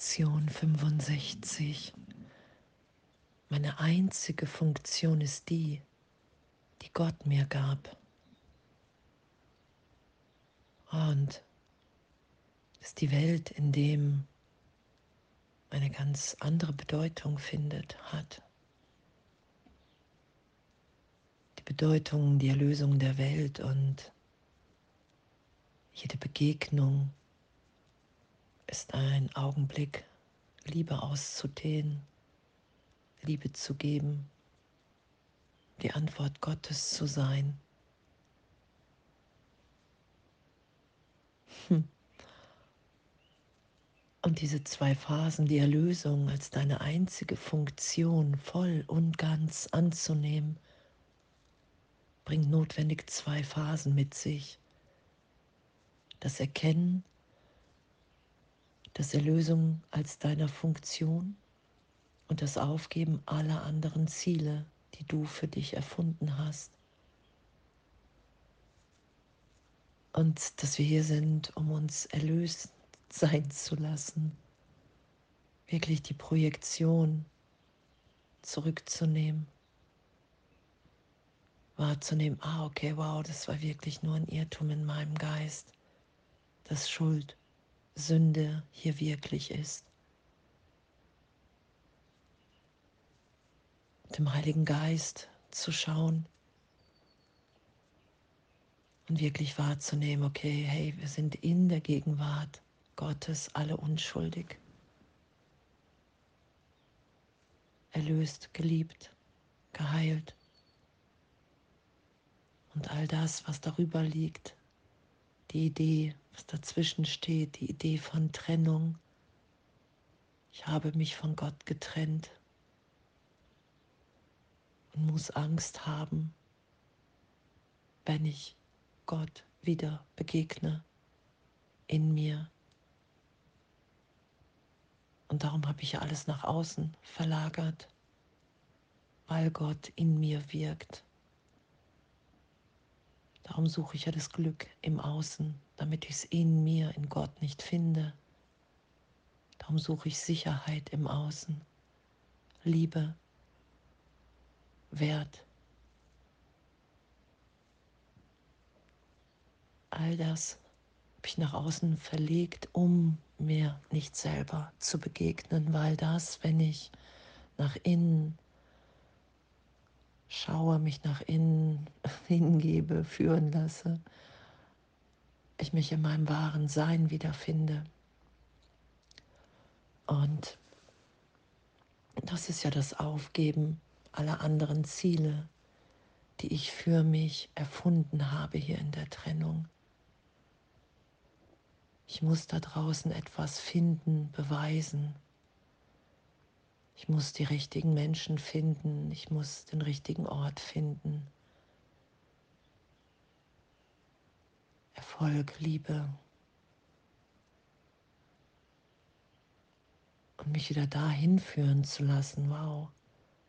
Lektion 65. Meine einzige Funktion ist die, die Gott mir gab. Und ist die Welt, in dem eine ganz andere Bedeutung findet, hat. Die Bedeutung, die Erlösung der Welt und jede Begegnung ist ein Augenblick, Liebe auszudehnen, Liebe zu geben, die Antwort Gottes zu sein. Hm. Und diese zwei Phasen, die Erlösung als deine einzige Funktion voll und ganz anzunehmen, bringt notwendig zwei Phasen mit sich. Das Erkennen, das Erlösung als deiner Funktion und das Aufgeben aller anderen Ziele, die du für dich erfunden hast. Und dass wir hier sind, um uns erlöst sein zu lassen, wirklich die Projektion zurückzunehmen, wahrzunehmen, ah okay, wow, das war wirklich nur ein Irrtum in meinem Geist, dass Schuld, Sünde hier wirklich ist. Dem Heiligen Geist zu schauen und wirklich wahrzunehmen, okay, hey, wir sind in der Gegenwart Gottes alle unschuldig. Erlöst, geliebt, geheilt. Und all das, was darüber liegt, die Idee, was dazwischen steht, die Idee von Trennung. Ich habe mich von Gott getrennt und muss Angst haben, wenn ich Gott wieder begegne in mir und darum habe ich alles nach außen verlagert, weil Gott in mir wirkt. Darum suche ich ja das Glück im Außen, damit ich es in mir, in Gott nicht finde. Darum suche ich Sicherheit im Außen, Liebe, Wert. All das habe ich nach außen verlegt, um mir nicht selber zu begegnen, weil das, wenn ich nach innen schaue, mich nach innen hingebe, führen lasse, ich mich in meinem wahren Sein wiederfinde. Und das ist ja das Aufgeben aller anderen Ziele, die ich für mich erfunden habe hier in der Trennung. Ich muss da draußen etwas finden, beweisen. Ich muss die richtigen Menschen finden. Ich muss den richtigen Ort finden. Erfolg, Liebe. Und mich wieder dahin führen zu lassen. Wow.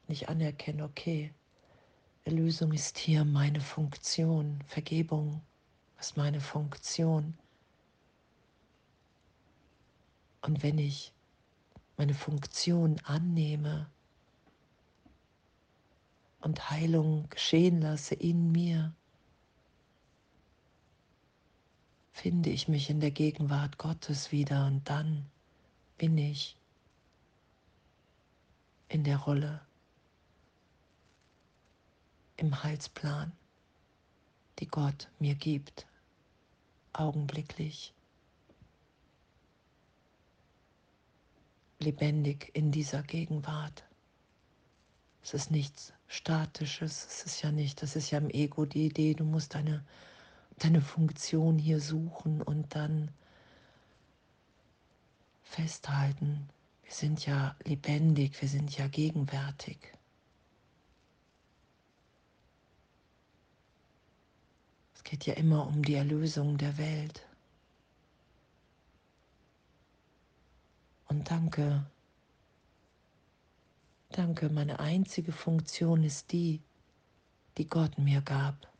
Und ich anerkenne, okay, Erlösung ist hier meine Funktion. Vergebung ist meine Funktion. Und wenn ich meine Funktion annehme und Heilung geschehen lasse in mir, finde ich mich in der Gegenwart Gottes wieder und dann bin ich in der Rolle im Heilsplan, die Gott mir gibt, augenblicklich. Lebendig in dieser Gegenwart. Es ist nichts Statisches, es ist ja nicht, das ist ja im Ego die Idee, du musst deine, deine Funktion hier suchen und dann festhalten. Wir sind ja lebendig, wir sind ja gegenwärtig. Es geht ja immer um die Erlösung der Welt. Danke, danke, meine einzige Funktion ist die, die Gott mir gab.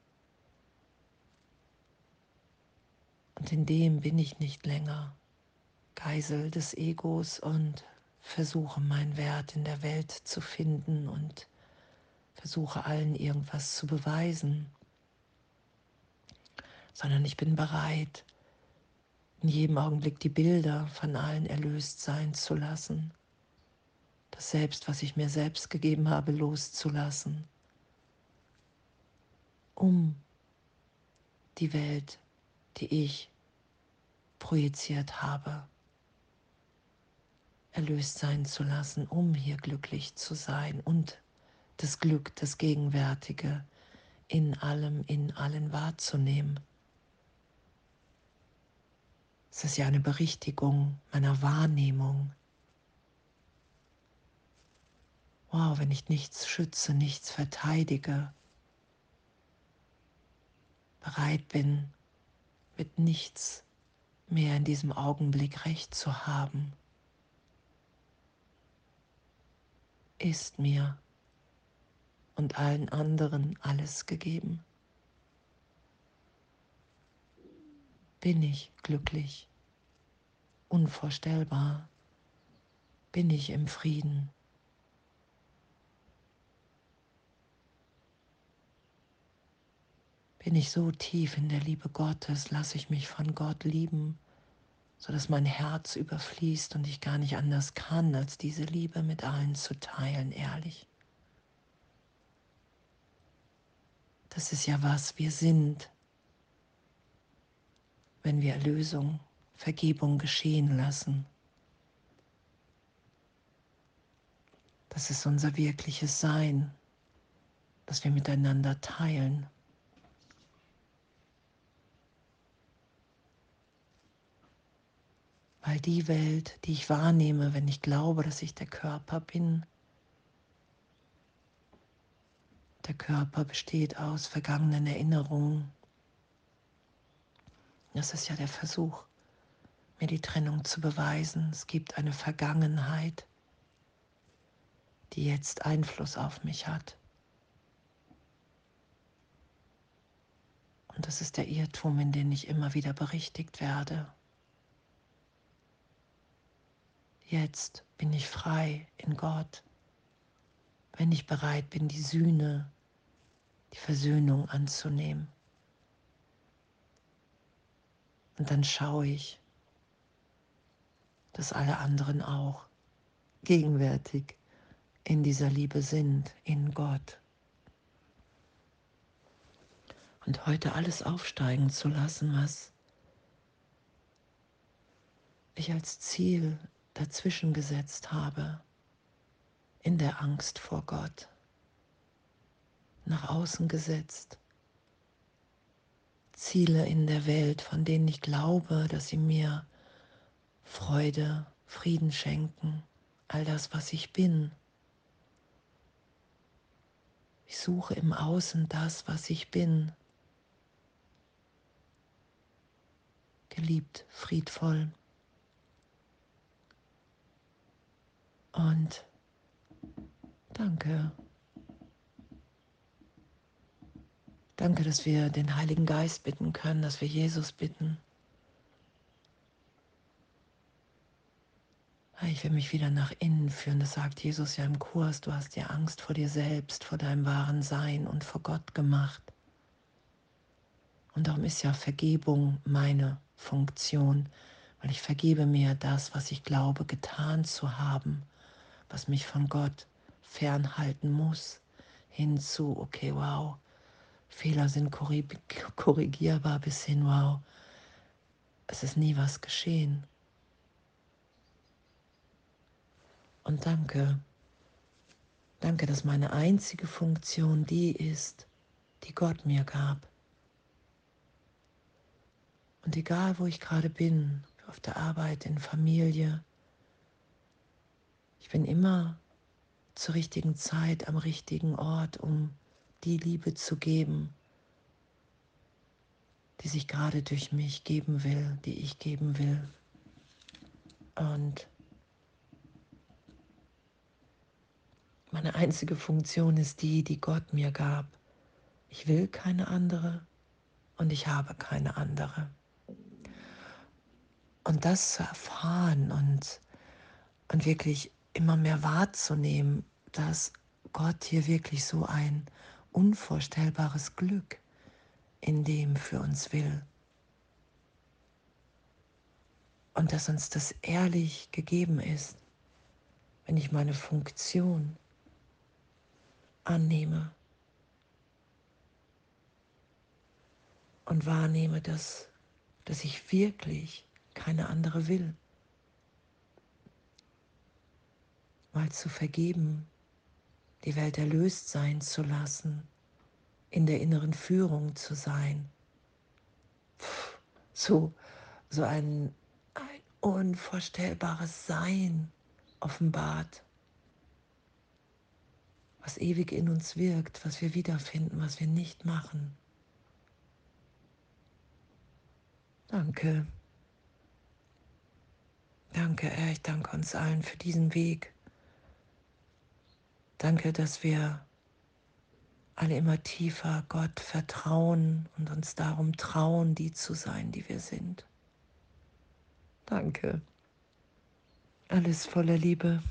Und in dem bin ich nicht länger Geisel des Egos und versuche meinen Wert in der Welt zu finden und versuche allen irgendwas zu beweisen, sondern ich bin bereit, in jedem Augenblick die Bilder von allen erlöst sein zu lassen, das Selbst, was ich mir selbst gegeben habe, loszulassen, um die Welt, die ich projiziert habe, erlöst sein zu lassen, um hier glücklich zu sein und das Glück, das Gegenwärtige in allem, in allen wahrzunehmen. Es ist ja eine Berichtigung meiner Wahrnehmung. Wow, wenn ich nichts schütze, nichts verteidige, bereit bin, mit nichts mehr in diesem Augenblick recht zu haben, ist mir und allen anderen alles gegeben. Bin ich glücklich, unvorstellbar, bin ich im Frieden. Bin ich so tief in der Liebe Gottes, lasse ich mich von Gott lieben, sodass mein Herz überfließt und ich gar nicht anders kann, als diese Liebe mit allen zu teilen, ehrlich. Das ist ja was wir sind, wenn wir Erlösung, Vergebung geschehen lassen. Das ist unser wirkliches Sein, das wir miteinander teilen. Weil die Welt, die ich wahrnehme, wenn ich glaube, dass ich der Körper bin, der Körper besteht aus vergangenen Erinnerungen. Das ist ja der Versuch, mir die Trennung zu beweisen. Es gibt eine Vergangenheit, die jetzt Einfluss auf mich hat. Und das ist der Irrtum, in den ich immer wieder berichtigt werde. Jetzt bin ich frei in Gott, wenn ich bereit bin, die Sühne, die Versöhnung anzunehmen. Und dann schaue ich, dass alle anderen auch gegenwärtig in dieser Liebe sind, in Gott. Und heute alles aufsteigen zu lassen, was ich als Ziel dazwischen gesetzt habe, in der Angst vor Gott, nach außen gesetzt, Ziele in der Welt, von denen ich glaube, dass sie mir Freude, Frieden schenken, all das, was ich bin. Ich suche im Außen das, was ich bin. Geliebt, friedvoll, Und danke. Danke, dass wir den Heiligen Geist bitten können, dass wir Jesus bitten. Ich will mich wieder nach innen führen. Das sagt Jesus ja im Kurs. Du hast dir Angst vor dir selbst, vor deinem wahren Sein und vor Gott gemacht. Und darum ist ja Vergebung meine Funktion, weil ich vergebe mir das, was ich glaube, getan zu haben was mich von Gott fernhalten muss, hinzu, okay, wow, Fehler sind korrigierbar bis hin, wow, es ist nie was geschehen. Und danke, danke, dass meine einzige Funktion die ist, die Gott mir gab. Und egal, wo ich gerade bin, auf der Arbeit, in Familie, ich bin immer zur richtigen Zeit am richtigen Ort, um die Liebe zu geben, die sich gerade durch mich geben will, die ich geben will. Und meine einzige Funktion ist die, die Gott mir gab. Ich will keine andere und ich habe keine andere. Und das zu erfahren und, und wirklich immer mehr wahrzunehmen, dass Gott hier wirklich so ein unvorstellbares Glück in dem für uns will. Und dass uns das ehrlich gegeben ist, wenn ich meine Funktion annehme und wahrnehme, dass, dass ich wirklich keine andere will. Mal zu vergeben, die Welt erlöst sein zu lassen, in der inneren Führung zu sein. Puh, so, so ein, ein unvorstellbares Sein offenbart, was ewig in uns wirkt, was wir wiederfinden, was wir nicht machen. Danke. Danke, Herr, ich danke uns allen für diesen Weg. Danke, dass wir alle immer tiefer Gott vertrauen und uns darum trauen, die zu sein, die wir sind. Danke. Alles voller Liebe.